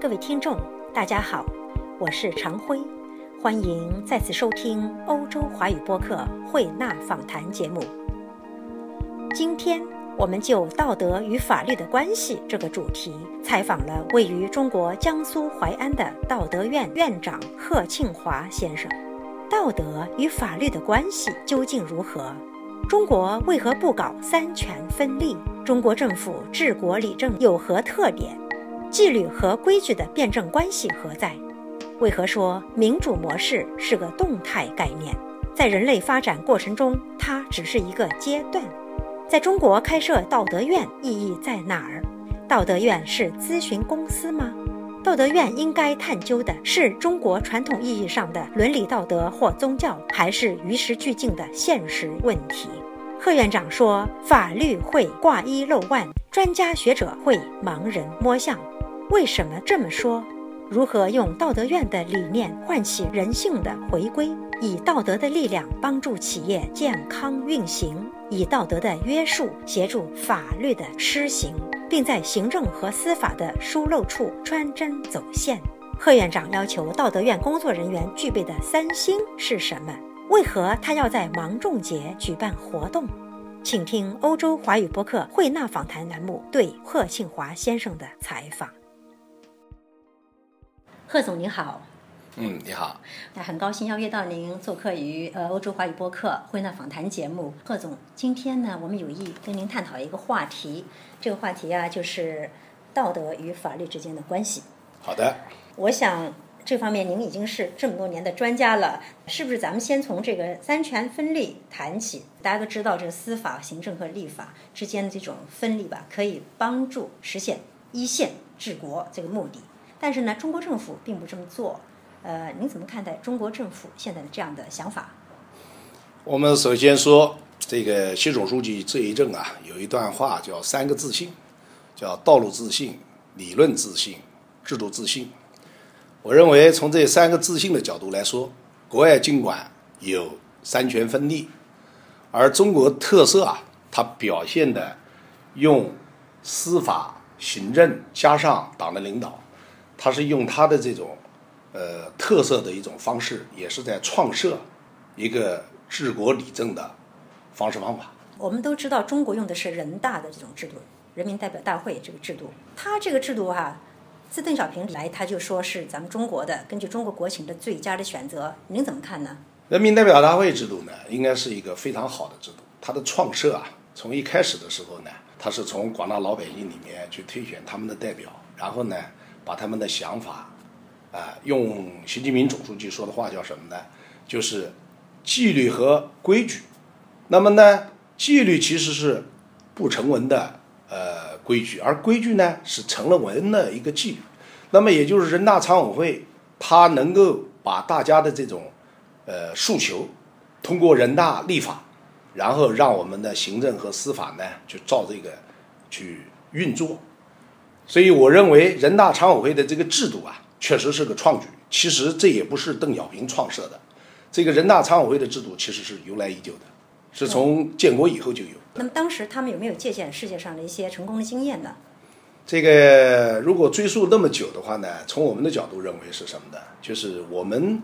各位听众，大家好，我是常辉，欢迎再次收听欧洲华语播客慧纳访谈节目。今天我们就道德与法律的关系这个主题，采访了位于中国江苏淮安的道德院院长贺庆华先生。道德与法律的关系究竟如何？中国为何不搞三权分立？中国政府治国理政有何特点？纪律和规矩的辩证关系何在？为何说民主模式是个动态概念？在人类发展过程中，它只是一个阶段。在中国开设道德院意义在哪儿？道德院是咨询公司吗？道德院应该探究的是中国传统意义上的伦理道德或宗教，还是与时俱进的现实问题？贺院长说：“法律会挂一漏万，专家学者会盲人摸象。”为什么这么说？如何用道德院的理念唤起人性的回归？以道德的力量帮助企业健康运行，以道德的约束协助法律的施行，并在行政和司法的疏漏处穿针走线。贺院长要求道德院工作人员具备的三星是什么？为何他要在芒种节举办活动？请听欧洲华语播客慧纳访谈栏目对贺庆华先生的采访。贺总您好，嗯，你好，那很高兴邀约到您做客于呃欧洲华语播客会纳访谈节目。贺总，今天呢，我们有意跟您探讨一个话题，这个话题啊，就是道德与法律之间的关系。好的，我想这方面您已经是这么多年的专家了，是不是？咱们先从这个三权分立谈起。大家都知道，这个司法、行政和立法之间的这种分立吧，可以帮助实现一线治国这个目的。但是呢，中国政府并不这么做。呃，您怎么看待中国政府现在的这样的想法？我们首先说，这个习总书记这一阵啊，有一段话叫“三个自信”，叫道路自信、理论自信、制度自信。我认为，从这三个自信的角度来说，国外尽管有三权分立，而中国特色啊，它表现的用司法、行政加上党的领导。他是用他的这种，呃，特色的一种方式，也是在创设一个治国理政的方式方法。我们都知道，中国用的是人大的这种制度，人民代表大会这个制度。他这个制度哈，自邓小平来，他就说是咱们中国的，根据中国国情的最佳的选择。您怎么看呢？人民代表大会制度呢，应该是一个非常好的制度。它的创设啊，从一开始的时候呢，它是从广大老百姓里面去推选他们的代表，然后呢。把他们的想法，啊，用习近平总书记说的话叫什么呢？就是纪律和规矩。那么呢，纪律其实是不成文的呃规矩，而规矩呢是成了文的一个纪律。那么也就是人大常委会，它能够把大家的这种呃诉求，通过人大立法，然后让我们的行政和司法呢就照这个去运作。所以，我认为人大常委会的这个制度啊，确实是个创举。其实这也不是邓小平创设的，这个人大常委会的制度其实是由来已久的，是从建国以后就有。那么当时他们有没有借鉴世界上的一些成功的经验呢？这个如果追溯那么久的话呢，从我们的角度认为是什么呢？就是我们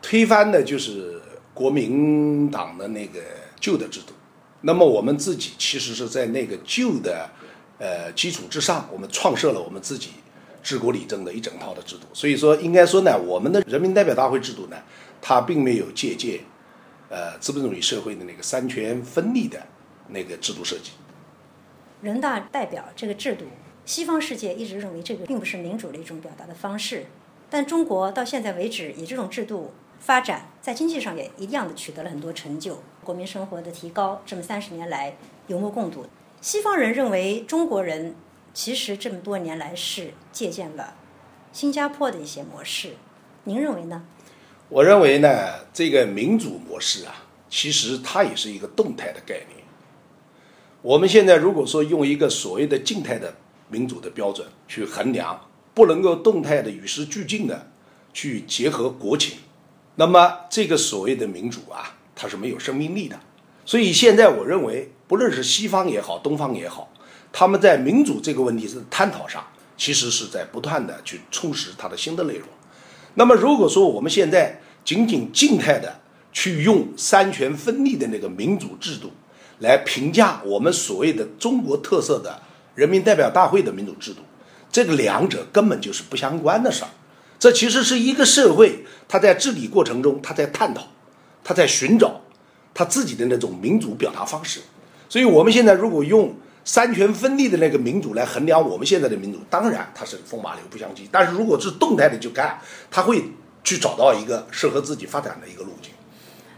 推翻的就是国民党的那个旧的制度，那么我们自己其实是在那个旧的。呃，基础之上，我们创设了我们自己治国理政的一整套的制度。所以说，应该说呢，我们的人民代表大会制度呢，它并没有借鉴呃资本主义社会的那个三权分立的那个制度设计。人大代表这个制度，西方世界一直认为这个并不是民主的一种表达的方式，但中国到现在为止以这种制度发展，在经济上也一样的取得了很多成就，国民生活的提高，这么三十年来有目共睹。西方人认为中国人其实这么多年来是借鉴了新加坡的一些模式，您认为呢？我认为呢，这个民主模式啊，其实它也是一个动态的概念。我们现在如果说用一个所谓的静态的民主的标准去衡量，不能够动态的与时俱进的去结合国情，那么这个所谓的民主啊，它是没有生命力的。所以现在我认为。不论是西方也好，东方也好，他们在民主这个问题是探讨上，其实是在不断的去充实它的新的内容。那么如果说我们现在仅仅静态的去用三权分立的那个民主制度来评价我们所谓的中国特色的人民代表大会的民主制度，这个两者根本就是不相关的事儿。这其实是一个社会，它在治理过程中，它在探讨，它在寻找它自己的那种民主表达方式。所以，我们现在如果用三权分立的那个民主来衡量我们现在的民主，当然它是风马牛不相及。但是如果是动态的去看，它会去找到一个适合自己发展的一个路径。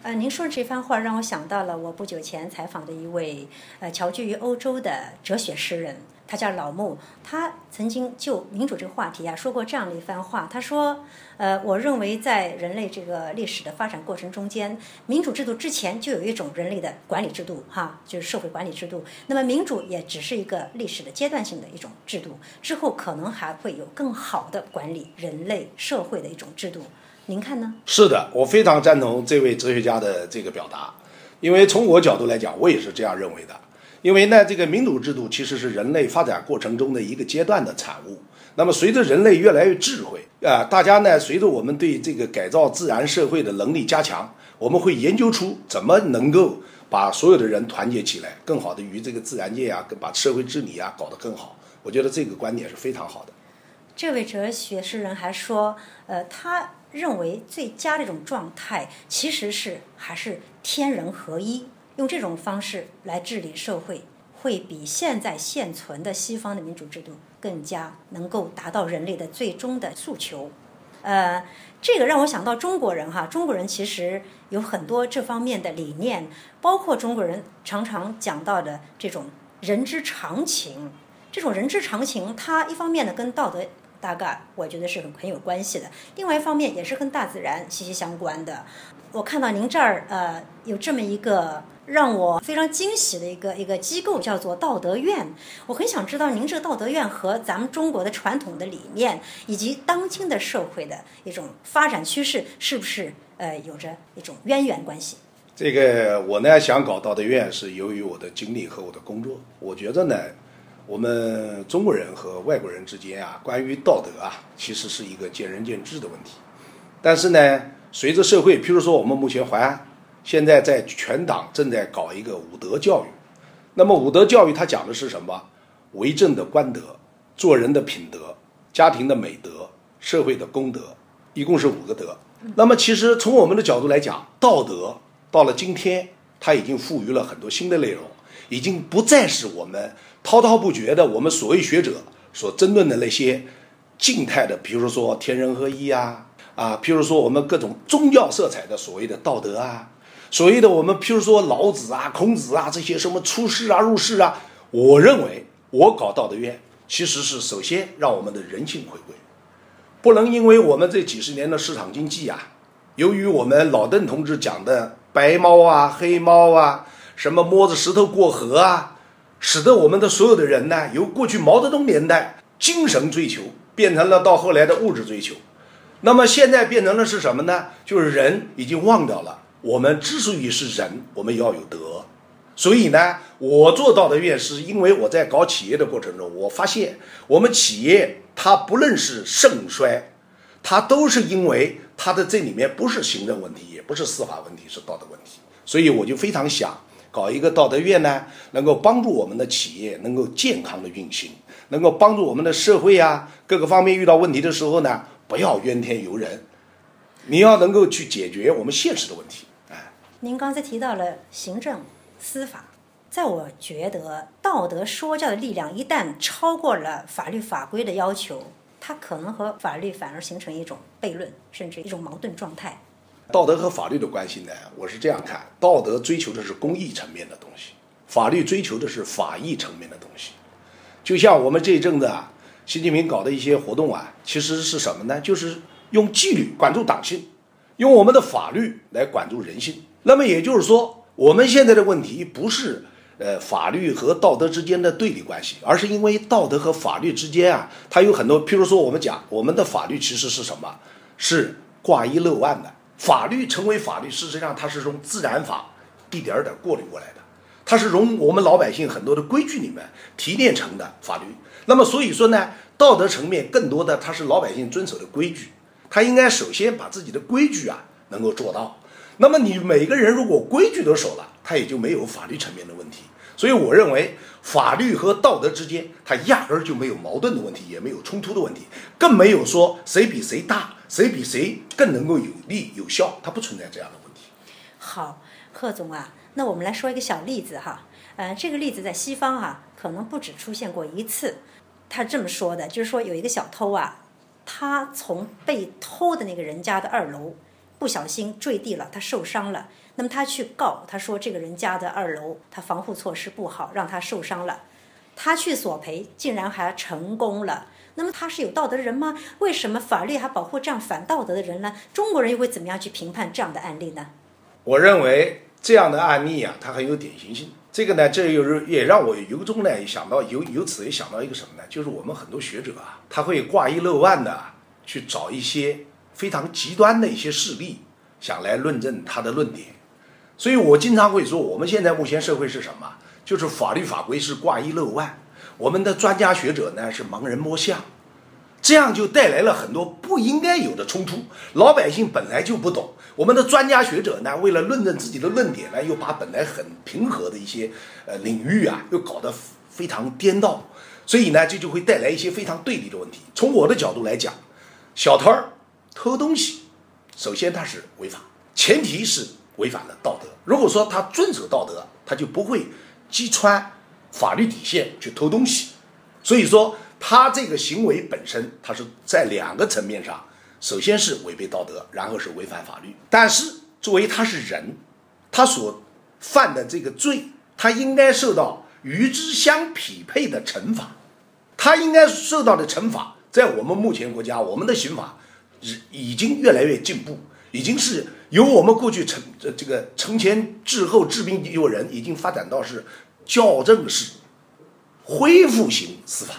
呃，您说的这番话让我想到了我不久前采访的一位呃侨居于欧洲的哲学诗人，他叫老穆。他曾经就民主这个话题啊说过这样的一番话。他说：“呃，我认为在人类这个历史的发展过程中间，民主制度之前就有一种人类的管理制度，哈，就是社会管理制度。那么民主也只是一个历史的阶段性的一种制度，之后可能还会有更好的管理人类社会的一种制度。”您看呢？是的，我非常赞同这位哲学家的这个表达，因为从我角度来讲，我也是这样认为的。因为呢，这个民主制度其实是人类发展过程中的一个阶段的产物。那么，随着人类越来越智慧啊，大家呢，随着我们对这个改造自然社会的能力加强，我们会研究出怎么能够把所有的人团结起来，更好的与这个自然界啊，把社会治理啊搞得更好。我觉得这个观点是非常好的。这位哲学诗人还说，呃，他。认为最佳的一种状态，其实是还是天人合一，用这种方式来治理社会，会比现在现存的西方的民主制度更加能够达到人类的最终的诉求。呃，这个让我想到中国人哈，中国人其实有很多这方面的理念，包括中国人常常讲到的这种人之常情。这种人之常情，它一方面呢跟道德。大概我觉得是很很有关系的。另外一方面也是跟大自然息息相关的。我看到您这儿呃有这么一个让我非常惊喜的一个一个机构，叫做道德院。我很想知道您这个道德院和咱们中国的传统的理念以及当今的社会的一种发展趋势是不是呃有着一种渊源关系？这个我呢想搞道德院是由于我的经历和我的工作。我觉得呢。我们中国人和外国人之间啊，关于道德啊，其实是一个见仁见智的问题。但是呢，随着社会，譬如说我们目前淮安现在在全党正在搞一个五德教育。那么五德教育它讲的是什么？为政的官德、做人的品德、家庭的美德、社会的公德，一共是五个德。那么其实从我们的角度来讲，道德到了今天，它已经赋予了很多新的内容，已经不再是我们。滔滔不绝的，我们所谓学者所争论的那些静态的，比如说天人合一啊，啊，譬如说我们各种宗教色彩的所谓的道德啊，所谓的我们譬如说老子啊、孔子啊这些什么出世啊、入世啊，我认为我搞道德院其实是首先让我们的人性回归，不能因为我们这几十年的市场经济啊，由于我们老邓同志讲的白猫啊、黑猫啊，什么摸着石头过河啊。使得我们的所有的人呢，由过去毛泽东年代精神追求，变成了到后来的物质追求。那么现在变成了是什么呢？就是人已经忘掉了，我们之所以是人，我们要有德。所以呢，我做道德院是因为我在搞企业的过程中，我发现我们企业它不论是盛衰，它都是因为它的这里面不是行政问题，也不是司法问题，是道德问题。所以我就非常想。搞一个道德院呢，能够帮助我们的企业能够健康的运行，能够帮助我们的社会啊各个方面遇到问题的时候呢，不要怨天尤人，你要能够去解决我们现实的问题。哎，您刚才提到了行政、司法，在我觉得道德说教的力量一旦超过了法律法规的要求，它可能和法律反而形成一种悖论，甚至一种矛盾状态。道德和法律的关系呢？我是这样看：道德追求的是公益层面的东西，法律追求的是法益层面的东西。就像我们这一阵子啊，习近平搞的一些活动啊，其实是什么呢？就是用纪律管住党性，用我们的法律来管住人性。那么也就是说，我们现在的问题不是呃法律和道德之间的对立关系，而是因为道德和法律之间啊，它有很多，譬如说我们讲我们的法律其实是什么？是挂一漏万的。法律成为法律，事实上它是从自然法一点点过滤过来的，它是从我们老百姓很多的规矩里面提炼成的法律。那么所以说呢，道德层面更多的它是老百姓遵守的规矩，他应该首先把自己的规矩啊能够做到。那么你每个人如果规矩都守了，他也就没有法律层面的问题。所以我认为法律和道德之间，它压根儿就没有矛盾的问题，也没有冲突的问题，更没有说谁比谁大，谁比谁更能够有利有效，它不存在这样的问题。好，贺总啊，那我们来说一个小例子哈。呃，这个例子在西方啊，可能不止出现过一次。他这么说的，就是说有一个小偷啊，他从被偷的那个人家的二楼不小心坠地了，他受伤了。那么他去告，他说这个人家的二楼他防护措施不好，让他受伤了。他去索赔，竟然还成功了。那么他是有道德的人吗？为什么法律还保护这样反道德的人呢？中国人又会怎么样去评判这样的案例呢？我认为这样的案例啊，它很有典型性。这个呢，这又是也让我由衷呢想到，由由此也想到一个什么呢？就是我们很多学者啊，他会挂一漏万的去找一些非常极端的一些事例，想来论证他的论点。所以我经常会说，我们现在目前社会是什么？就是法律法规是挂一漏万，我们的专家学者呢是盲人摸象，这样就带来了很多不应该有的冲突。老百姓本来就不懂，我们的专家学者呢，为了论证自己的论点呢，又把本来很平和的一些呃领域啊，又搞得非常颠倒，所以呢，这就会带来一些非常对立的问题。从我的角度来讲，小偷偷东西，首先他是违法，前提是。违反了道德。如果说他遵守道德，他就不会击穿法律底线去偷东西。所以说，他这个行为本身，他是在两个层面上，首先是违背道德，然后是违反法律。但是，作为他是人，他所犯的这个罪，他应该受到与之相匹配的惩罚。他应该受到的惩罚，在我们目前国家，我们的刑法已已经越来越进步。已经是由我们过去承这这个承前治后治病救人，已经发展到是校正式恢复型司法。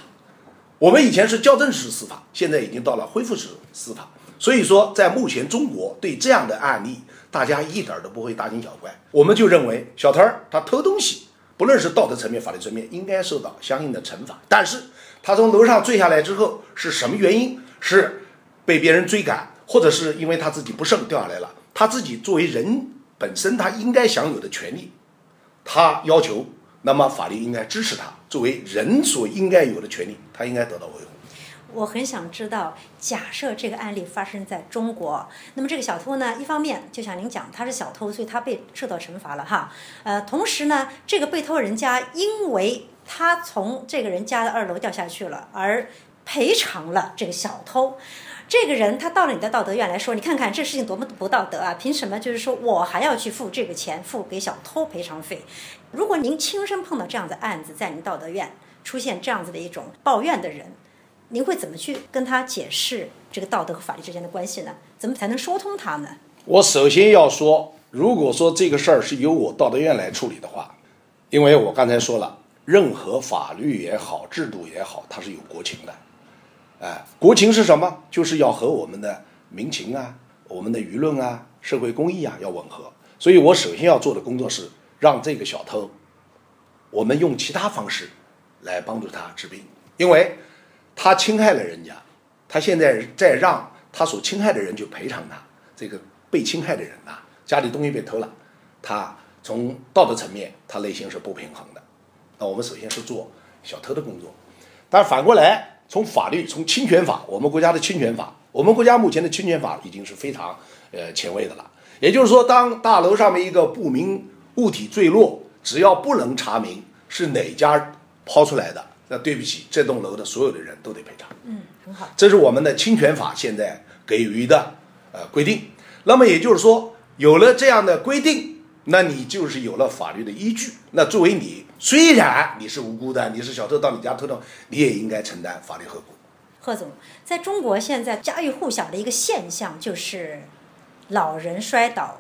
我们以前是校正式司法，现在已经到了恢复式司法。所以说，在目前中国对这样的案例，大家一点都不会大惊小怪。我们就认为小偷儿他偷东西，不论是道德层面、法律层面，应该受到相应的惩罚。但是他从楼上坠下来之后，是什么原因？是被别人追赶？或者是因为他自己不慎掉下来了，他自己作为人本身他应该享有的权利，他要求，那么法律应该支持他作为人所应该有的权利，他应该得到维护。我很想知道，假设这个案例发生在中国，那么这个小偷呢，一方面就像您讲，他是小偷，所以他被受到惩罚了哈。呃，同时呢，这个被偷人家因为他从这个人家的二楼掉下去了，而赔偿了这个小偷。这个人他到了你的道德院来说，你看看这事情多么不道德啊！凭什么就是说我还要去付这个钱，付给小偷赔偿费？如果您亲身碰到这样的案子，在您道德院出现这样子的一种抱怨的人，您会怎么去跟他解释这个道德和法律之间的关系呢？怎么才能说通他呢？我首先要说，如果说这个事儿是由我道德院来处理的话，因为我刚才说了，任何法律也好，制度也好，它是有国情的。哎，国情是什么？就是要和我们的民情啊、我们的舆论啊、社会公益啊要吻合。所以我首先要做的工作是让这个小偷，我们用其他方式来帮助他治病，因为他侵害了人家，他现在在让他所侵害的人去赔偿他。这个被侵害的人呐，家里东西被偷了，他从道德层面他内心是不平衡的。那我们首先是做小偷的工作，但反过来。从法律，从侵权法，我们国家的侵权法，我们国家目前的侵权法已经是非常呃前卫的了。也就是说，当大楼上面一个不明物体坠落，只要不能查明是哪家抛出来的，那对不起，这栋楼的所有的人都得赔偿。嗯，很好。这是我们的侵权法现在给予的呃规定。那么也就是说，有了这样的规定，那你就是有了法律的依据。那作为你。虽然你是无辜的，你是小偷到你家偷的你也应该承担法律后果。贺总，在中国现在家喻户晓的一个现象就是，老人摔倒，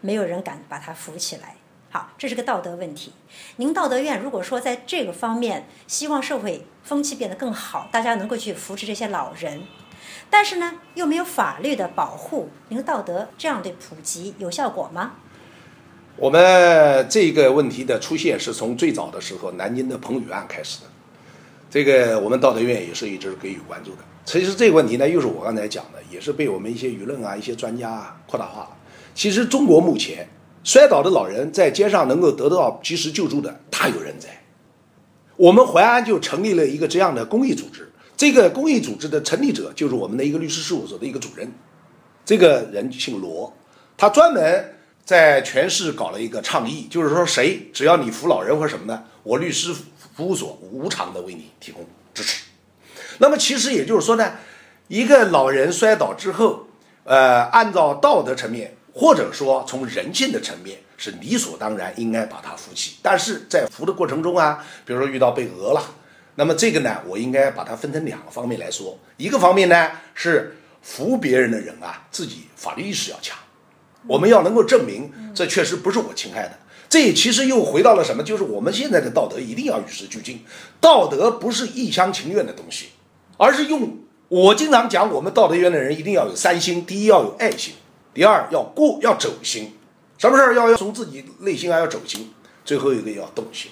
没有人敢把他扶起来。好，这是个道德问题。您道德院如果说在这个方面希望社会风气变得更好，大家能够去扶持这些老人，但是呢又没有法律的保护，您道德这样的普及有效果吗？我们这个问题的出现是从最早的时候南京的彭宇案开始的。这个我们道德院也是一直给予关注的。其实这个问题呢，又是我刚才讲的，也是被我们一些舆论啊、一些专家啊扩大化了。其实中国目前摔倒的老人在街上能够得到及时救助的大有人在。我们淮安就成立了一个这样的公益组织，这个公益组织的成立者就是我们的一个律师事务所的一个主任，这个人姓罗，他专门在全市搞了一个倡议，就是说谁只要你扶老人或什么的，我律师服务所无偿的为你提供支持。那么其实也就是说呢，一个老人摔倒之后，呃，按照道德层面，或者说从人性的层面，是理所当然应该把他扶起。但是在扶的过程中啊，比如说遇到被讹了，那么这个呢，我应该把它分成两个方面来说。一个方面呢是扶别人的人啊，自己法律意识要强，我们要能够证明这确实不是我侵害的。这其实又回到了什么？就是我们现在的道德一定要与时俱进，道德不是一厢情愿的东西。而是用我经常讲，我们道德院的人一定要有三心：第一要有爱心，第二要过要走心，什么事儿要要从自己内心还要走心，最后一个要动心。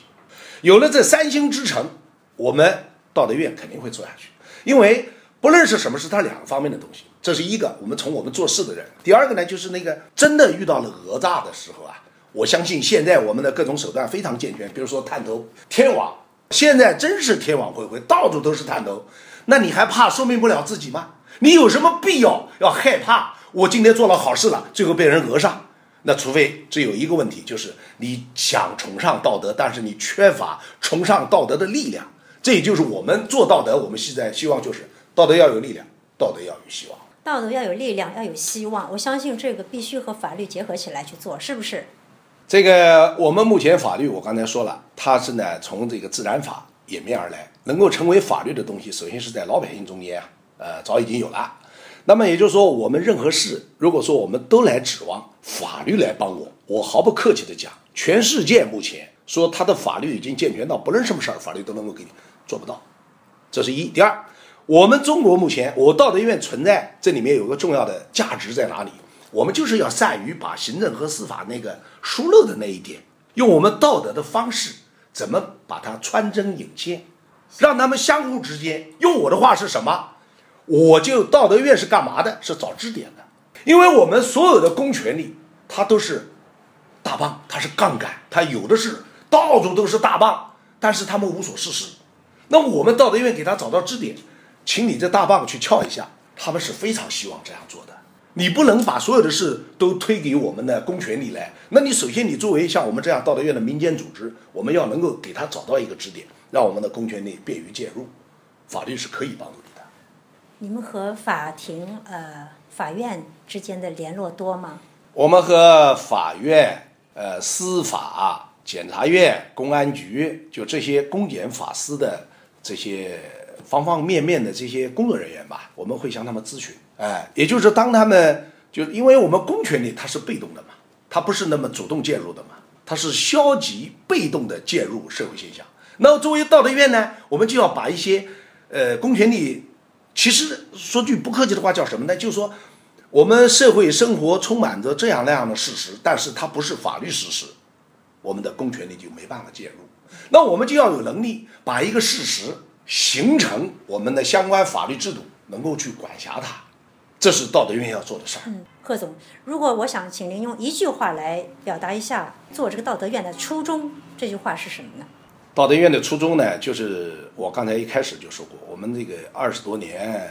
有了这三心之诚，我们道德院肯定会做下去。因为不论是什么，是它两个方面的东西。这是一个，我们从我们做事的人；第二个呢，就是那个真的遇到了讹诈的时候啊，我相信现在我们的各种手段非常健全，比如说探头、天网，现在真是天网恢恢，到处都是探头。那你还怕说明不了自己吗？你有什么必要要害怕？我今天做了好事了，最后被人讹上，那除非只有一个问题，就是你想崇尚道德，但是你缺乏崇尚道德的力量。这也就是我们做道德，我们现在希望就是道德要有力量，道德要有希望。道德要有力量，要有希望。我相信这个必须和法律结合起来去做，是不是？这个我们目前法律，我刚才说了，它是呢从这个自然法演变而来。能够成为法律的东西，首先是在老百姓中间啊，呃，早已经有了。那么也就是说，我们任何事，如果说我们都来指望法律来帮我，我毫不客气的讲，全世界目前说他的法律已经健全到不论什么事儿，法律都能够给你做不到。这是一。第二，我们中国目前，我道德院存在这里面有个重要的价值在哪里？我们就是要善于把行政和司法那个疏漏的那一点，用我们道德的方式，怎么把它穿针引线。让他们相互之间用我的话是什么？我就道德院是干嘛的？是找支点的。因为我们所有的公权力，它都是大棒，它是杠杆，它有的是到处都是大棒，但是他们无所事事。那我们道德院给他找到支点，请你这大棒去撬一下，他们是非常希望这样做的。你不能把所有的事都推给我们的公权力来。那你首先，你作为像我们这样道德院的民间组织，我们要能够给他找到一个支点。让我们的公权力便于介入，法律是可以帮助你的。你们和法庭、呃法院之间的联络多吗？我们和法院、呃司法、检察院、公安局，就这些公检法司的这些方方面面的这些工作人员吧，我们会向他们咨询。哎，也就是当他们就因为我们公权力它是被动的嘛，它不是那么主动介入的嘛，它是消极被动的介入社会现象。那作为道德院呢，我们就要把一些，呃，公权力，其实说句不客气的话，叫什么呢？就是说，我们社会生活充满着这样那样的事实，但是它不是法律事实，我们的公权力就没办法介入。那我们就要有能力把一个事实形成我们的相关法律制度，能够去管辖它，这是道德院要做的事儿。嗯，贺总，如果我想请您用一句话来表达一下做这个道德院的初衷，这句话是什么呢？道德院的初衷呢，就是我刚才一开始就说过，我们这个二十多年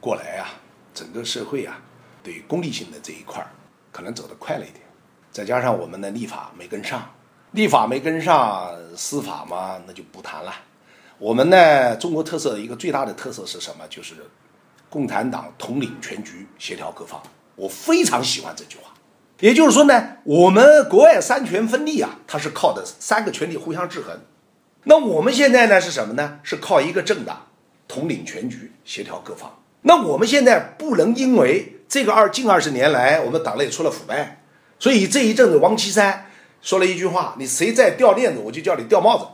过来啊，整个社会啊，对功利性的这一块儿可能走得快了一点，再加上我们的立法没跟上，立法没跟上，司法嘛那就不谈了。我们呢，中国特色一个最大的特色是什么？就是共产党统领全局，协调各方。我非常喜欢这句话。也就是说呢，我们国外三权分立啊，它是靠的三个权力互相制衡。那我们现在呢是什么呢？是靠一个政党统领全局，协调各方。那我们现在不能因为这个二近二十年来我们党内出了腐败，所以这一阵子王岐山说了一句话：“你谁再掉链子，我就叫你掉帽子。”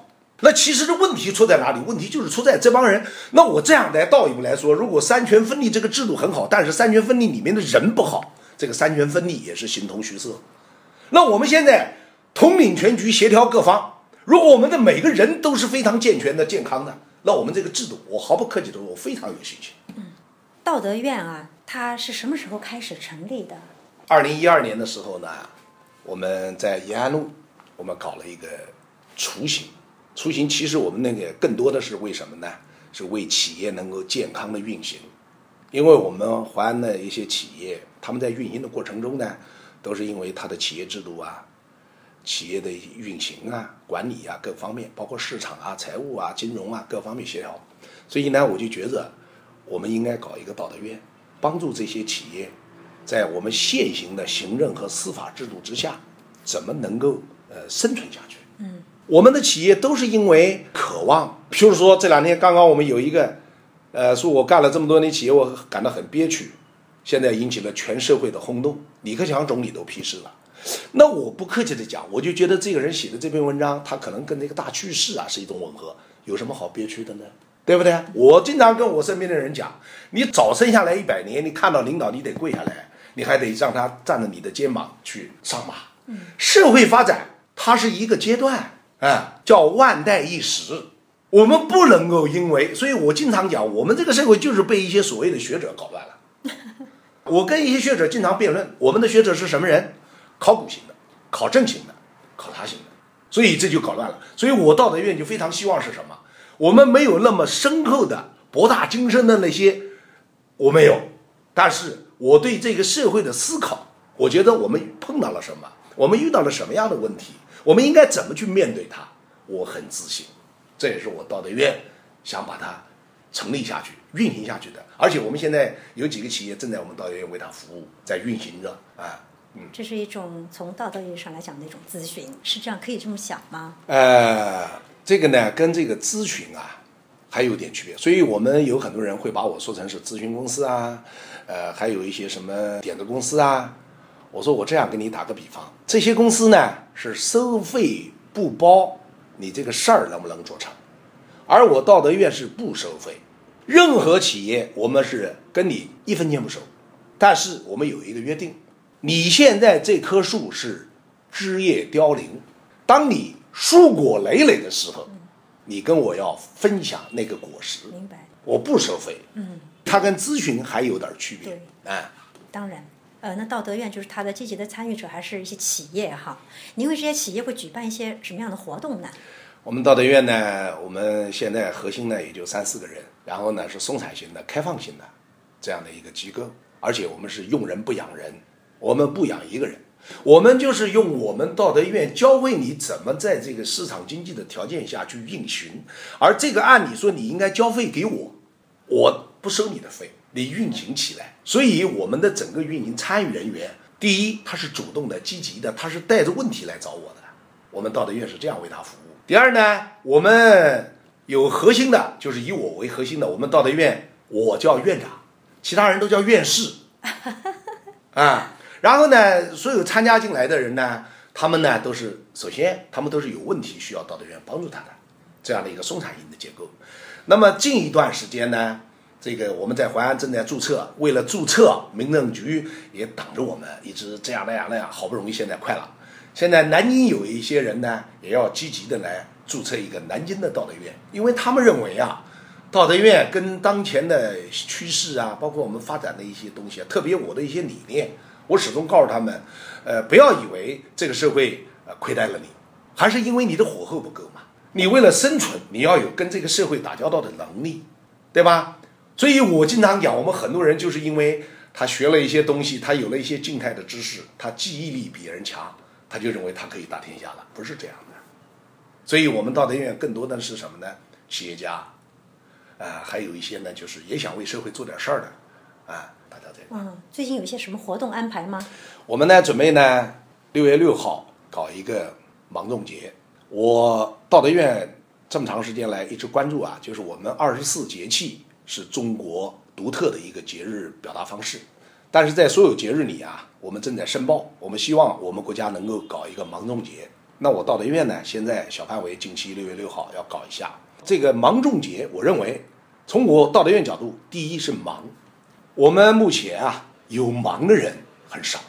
那其实这问题出在哪里？问题就是出在这帮人。那我这样来倒一步来说，如果三权分立这个制度很好，但是三权分立里面的人不好，这个三权分立也是形同虚设。那我们现在统领全局，协调各方。如果我们的每个人都是非常健全的、健康的，那我们这个制度，我毫不客气的说，我非常有信心。道德院啊，它是什么时候开始成立的？二零一二年的时候呢，我们在延安路，我们搞了一个雏形。出行其实我们那个更多的是为什么呢？是为企业能够健康的运行。因为我们淮安的一些企业，他们在运营的过程中呢，都是因为它的企业制度啊、企业的运行啊、管理啊各方面，包括市场啊、财务啊、金融啊各方面协调。所以呢，我就觉着我们应该搞一个道德院，帮助这些企业在我们现行的行政和司法制度之下，怎么能够呃生存下去。嗯，我们的企业都是因为渴望，譬如说这两天刚刚我们有一个。呃，说我干了这么多年企业，我感到很憋屈，现在引起了全社会的轰动，李克强总理都批示了。那我不客气的讲，我就觉得这个人写的这篇文章，他可能跟那个大趋势啊是一种吻合，有什么好憋屈的呢？对不对？我经常跟我身边的人讲，你早生下来一百年，你看到领导你得跪下来，你还得让他站着你的肩膀去上马。嗯社会发展它是一个阶段，啊，叫万代一时。我们不能够因为，所以我经常讲，我们这个社会就是被一些所谓的学者搞乱了。我跟一些学者经常辩论，我们的学者是什么人？考古型的，考证型的，考察型的，所以这就搞乱了。所以我道德院就非常希望是什么？我们没有那么深厚的博大精深的那些，我没有，但是我对这个社会的思考，我觉得我们碰到了什么，我们遇到了什么样的问题，我们应该怎么去面对它，我很自信。这也是我道德院想把它成立下去、运行下去的。而且我们现在有几个企业正在我们道德院为它服务，在运行着啊。嗯，这是一种从道德意义上来讲的一种咨询，是这样可以这么想吗？呃，这个呢跟这个咨询啊还有点区别，所以我们有很多人会把我说成是咨询公司啊，呃，还有一些什么点子公司啊。我说我这样给你打个比方，这些公司呢是收费不包。你这个事儿能不能做成？而我道德院是不收费，任何企业我们是跟你一分钱不收，但是我们有一个约定：你现在这棵树是枝叶凋零，当你树果累累的时候，你跟我要分享那个果实。明白？我不收费。嗯，它跟咨询还有点区别。对，哎，当然。呃，那道德院就是它的积极的参与者，还是一些企业哈？您为这些企业会举办一些什么样的活动呢？我们道德院呢，我们现在核心呢也就三四个人，然后呢是松散型的、开放型的这样的一个机构，而且我们是用人不养人，我们不养一个人，我们就是用我们道德院教会你怎么在这个市场经济的条件下去运行，而这个按理说你应该交费给我，我不收你的费。你运行起来，所以我们的整个运营参与人员，第一，他是主动的、积极的，他是带着问题来找我的。我们道德院是这样为他服务。第二呢，我们有核心的，就是以我为核心的。我们道德院，我叫院长，其他人都叫院士。啊，然后呢，所有参加进来的人呢，他们呢都是首先，他们都是有问题需要道德院帮助他的，这样的一个松散型的结构。那么近一段时间呢？这个我们在淮安正在注册，为了注册，民政局也等着我们，一直这样那样那样，好不容易现在快了。现在南京有一些人呢，也要积极的来注册一个南京的道德院，因为他们认为啊，道德院跟当前的趋势啊，包括我们发展的一些东西啊，特别我的一些理念，我始终告诉他们，呃，不要以为这个社会呃亏待了你，还是因为你的火候不够嘛。你为了生存，你要有跟这个社会打交道的能力，对吧？所以我经常讲，我们很多人就是因为他学了一些东西，他有了一些静态的知识，他记忆力比人强，他就认为他可以打天下了，不是这样的。所以我们道德院更多的是什么呢？企业家，啊，还有一些呢，就是也想为社会做点事儿的，啊，大家在。嗯，最近有一些什么活动安排吗？我们呢，准备呢，六月六号搞一个芒种节。我道德院这么长时间来一直关注啊，就是我们二十四节气。是中国独特的一个节日表达方式，但是在所有节日里啊，我们正在申报，我们希望我们国家能够搞一个芒种节。那我道德院呢，现在小范围近期六月六号要搞一下这个芒种节。我认为，从我道德院角度，第一是忙，我们目前啊有忙的人很少，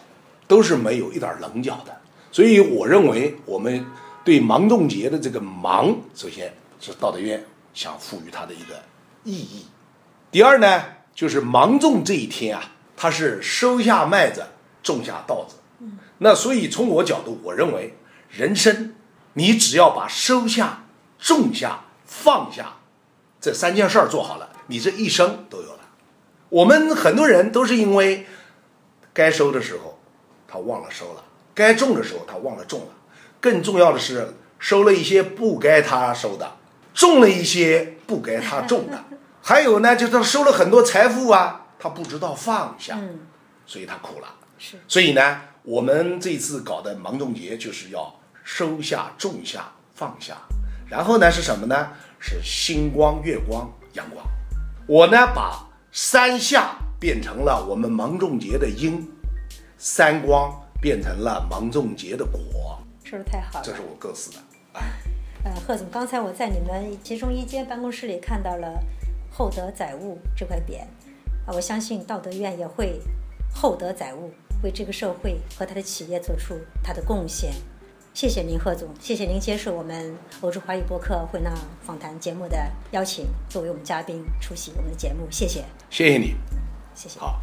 都是没有一点棱角的。所以我认为，我们对芒种节的这个忙，首先是道德院想赋予它的一个意义。第二呢，就是芒种这一天啊，它是收下麦子，种下稻子。那所以从我角度，我认为人生，你只要把收下、种下、放下这三件事儿做好了，你这一生都有了。我们很多人都是因为该收的时候他忘了收了，该种的时候他忘了种了，更重要的是收了一些不该他收的，种了一些不该他种的，还有呢，就是他收了很多财富啊，他不知道放下，所以他苦了。是，所以呢。我们这次搞的芒种节就是要收下、种下、放下，然后呢是什么呢？是星光、月光、阳光。我呢把三下变成了我们芒种节的因，三光变成了芒种节的果。说的太好了，这是我构思的。呃，贺总，刚才我在你们其中一间办公室里看到了“厚德载物”这块匾，啊，我相信道德院也会厚德载物。为这个社会和他的企业做出他的贡献，谢谢您，贺总，谢谢您接受我们欧洲华语播客会纳访谈节目的邀请，作为我们嘉宾出席我们的节目，谢谢，谢谢你，谢谢。好。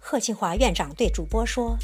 贺庆华院长对主播说，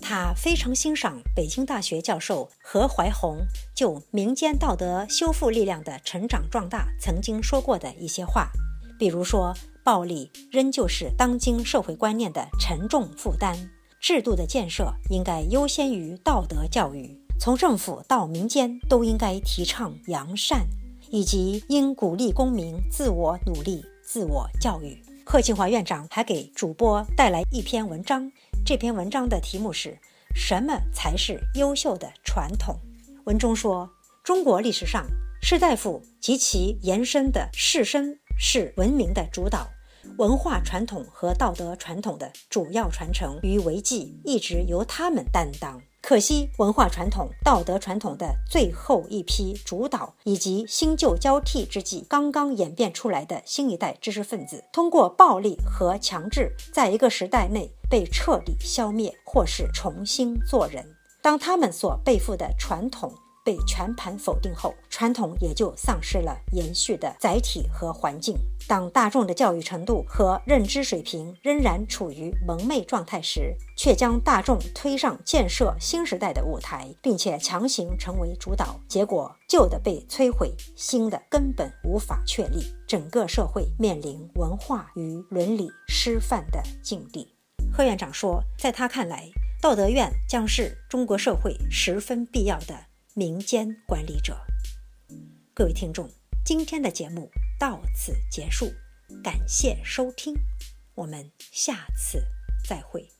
他非常欣赏北京大学教授何怀宏就民间道德修复力量的成长壮大曾经说过的一些话，比如说。暴力仍旧是当今社会观念的沉重负担，制度的建设应该优先于道德教育，从政府到民间都应该提倡扬善，以及应鼓励公民自我努力、自我教育。贺庆华院长还给主播带来一篇文章，这篇文章的题目是“什么才是优秀的传统”。文中说，中国历史上士大夫及其延伸的士绅。是文明的主导，文化传统和道德传统的主要传承与维系一直由他们担当。可惜，文化传统、道德传统的最后一批主导，以及新旧交替之际刚刚演变出来的新一代知识分子，通过暴力和强制，在一个时代内被彻底消灭，或是重新做人。当他们所背负的传统。被全盘否定后，传统也就丧失了延续的载体和环境。当大众的教育程度和认知水平仍然处于蒙昧状态时，却将大众推上建设新时代的舞台，并且强行成为主导，结果旧的被摧毁，新的根本无法确立，整个社会面临文化与伦理失范的境地。贺院长说，在他看来，道德院将是中国社会十分必要的。民间管理者，各位听众，今天的节目到此结束，感谢收听，我们下次再会。